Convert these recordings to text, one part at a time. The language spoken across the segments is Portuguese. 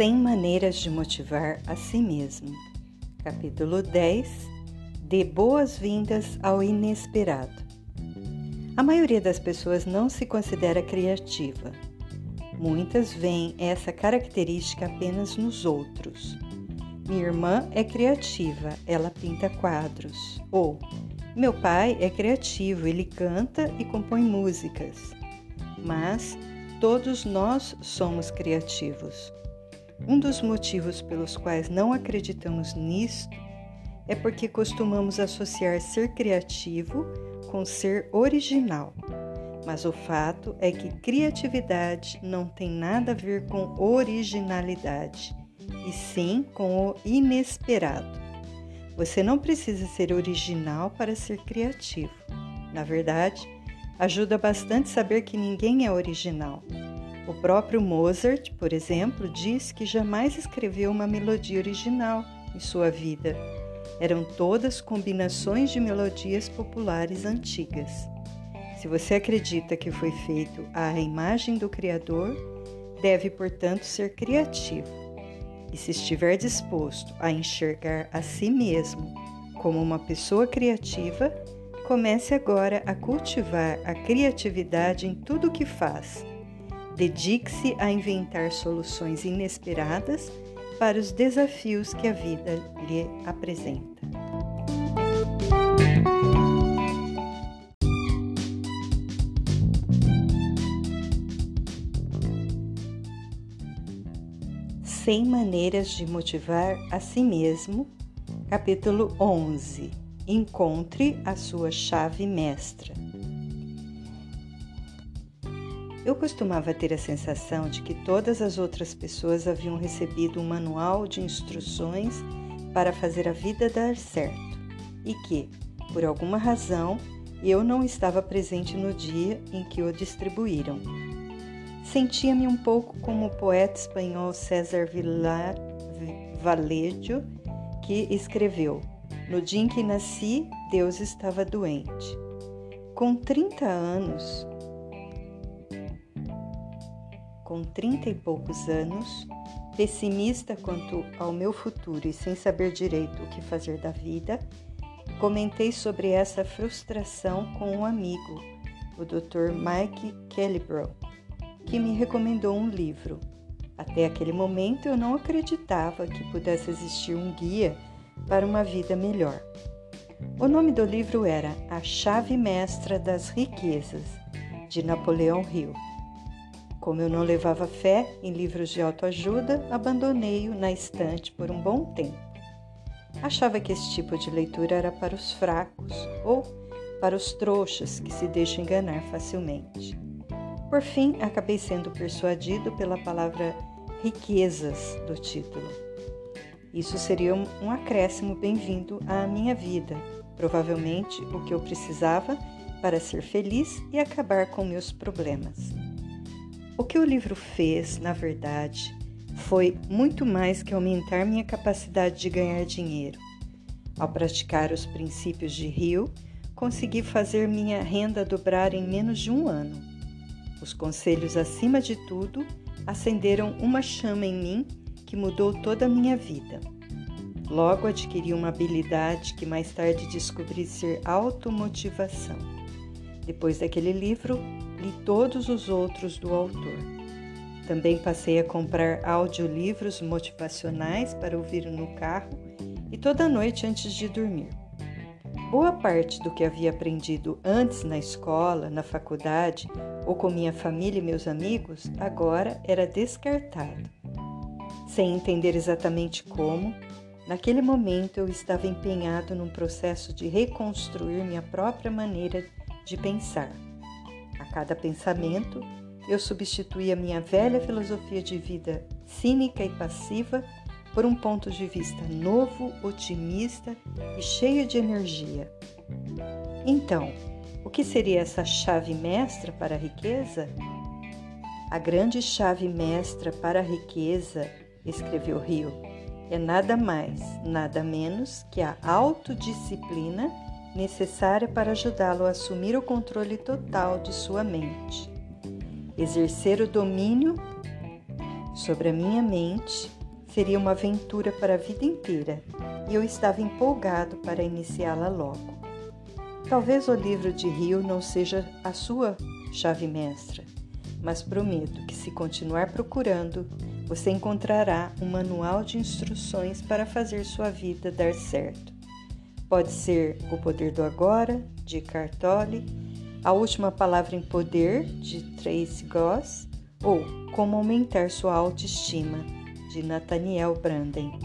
100 maneiras de motivar a si mesmo. Capítulo 10 Dê boas-vindas ao inesperado. A maioria das pessoas não se considera criativa. Muitas veem essa característica apenas nos outros. Minha irmã é criativa, ela pinta quadros. Ou meu pai é criativo, ele canta e compõe músicas. Mas todos nós somos criativos. Um dos motivos pelos quais não acreditamos nisto é porque costumamos associar ser criativo com ser original. Mas o fato é que criatividade não tem nada a ver com originalidade, e sim com o inesperado. Você não precisa ser original para ser criativo. Na verdade, ajuda bastante saber que ninguém é original. O próprio Mozart, por exemplo, diz que jamais escreveu uma melodia original em sua vida. Eram todas combinações de melodias populares antigas. Se você acredita que foi feito à imagem do Criador, deve, portanto, ser criativo. E se estiver disposto a enxergar a si mesmo como uma pessoa criativa, comece agora a cultivar a criatividade em tudo o que faz Dedique-se a inventar soluções inesperadas para os desafios que a vida lhe apresenta. Cem maneiras de motivar a si mesmo, capítulo 11. Encontre a sua chave mestra. Eu costumava ter a sensação de que todas as outras pessoas haviam recebido um manual de instruções para fazer a vida dar certo e que, por alguma razão, eu não estava presente no dia em que o distribuíram. Sentia-me um pouco como o poeta espanhol César Villar que escreveu: No dia em que nasci, Deus estava doente. Com 30 anos, com trinta e poucos anos, pessimista quanto ao meu futuro e sem saber direito o que fazer da vida, comentei sobre essa frustração com um amigo, o Dr. Mike Kellybrow, que me recomendou um livro. Até aquele momento eu não acreditava que pudesse existir um guia para uma vida melhor. O nome do livro era A Chave Mestra das Riquezas, de Napoleão Hill. Como eu não levava fé em livros de autoajuda, abandonei-o na estante por um bom tempo. Achava que esse tipo de leitura era para os fracos ou para os trouxas que se deixam enganar facilmente. Por fim, acabei sendo persuadido pela palavra riquezas do título. Isso seria um acréscimo bem-vindo à minha vida, provavelmente o que eu precisava para ser feliz e acabar com meus problemas. O que o livro fez, na verdade, foi muito mais que aumentar minha capacidade de ganhar dinheiro. Ao praticar os princípios de Rio, consegui fazer minha renda dobrar em menos de um ano. Os conselhos, acima de tudo, acenderam uma chama em mim que mudou toda a minha vida. Logo adquiri uma habilidade que mais tarde descobri ser automotivação. Depois daquele livro, li todos os outros do autor. Também passei a comprar audiolivros motivacionais para ouvir no carro e toda noite antes de dormir. Boa parte do que havia aprendido antes na escola, na faculdade ou com minha família e meus amigos agora era descartado. Sem entender exatamente como, naquele momento eu estava empenhado num processo de reconstruir minha própria maneira de pensar. A cada pensamento, eu substituía minha velha filosofia de vida cínica e passiva por um ponto de vista novo, otimista e cheio de energia. Então, o que seria essa chave mestra para a riqueza? A grande chave mestra para a riqueza, escreveu Rio, é nada mais, nada menos que a autodisciplina necessária para ajudá-lo a assumir o controle total de sua mente, exercer o domínio sobre a minha mente seria uma aventura para a vida inteira e eu estava empolgado para iniciá-la logo. Talvez o livro de Rio não seja a sua chave mestra, mas prometo que, se continuar procurando, você encontrará um manual de instruções para fazer sua vida dar certo. Pode ser O Poder do Agora, de Cartoli, A Última Palavra em Poder, de Tracy Goss, ou Como Aumentar Sua Autoestima, de Nathaniel Branden.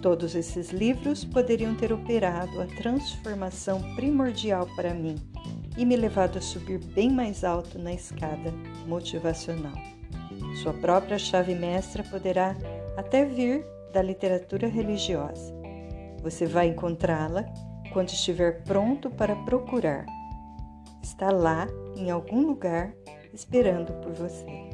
Todos esses livros poderiam ter operado a transformação primordial para mim e me levado a subir bem mais alto na escada motivacional. Sua própria chave mestra poderá até vir da literatura religiosa. Você vai encontrá-la quando estiver pronto para procurar. Está lá, em algum lugar, esperando por você.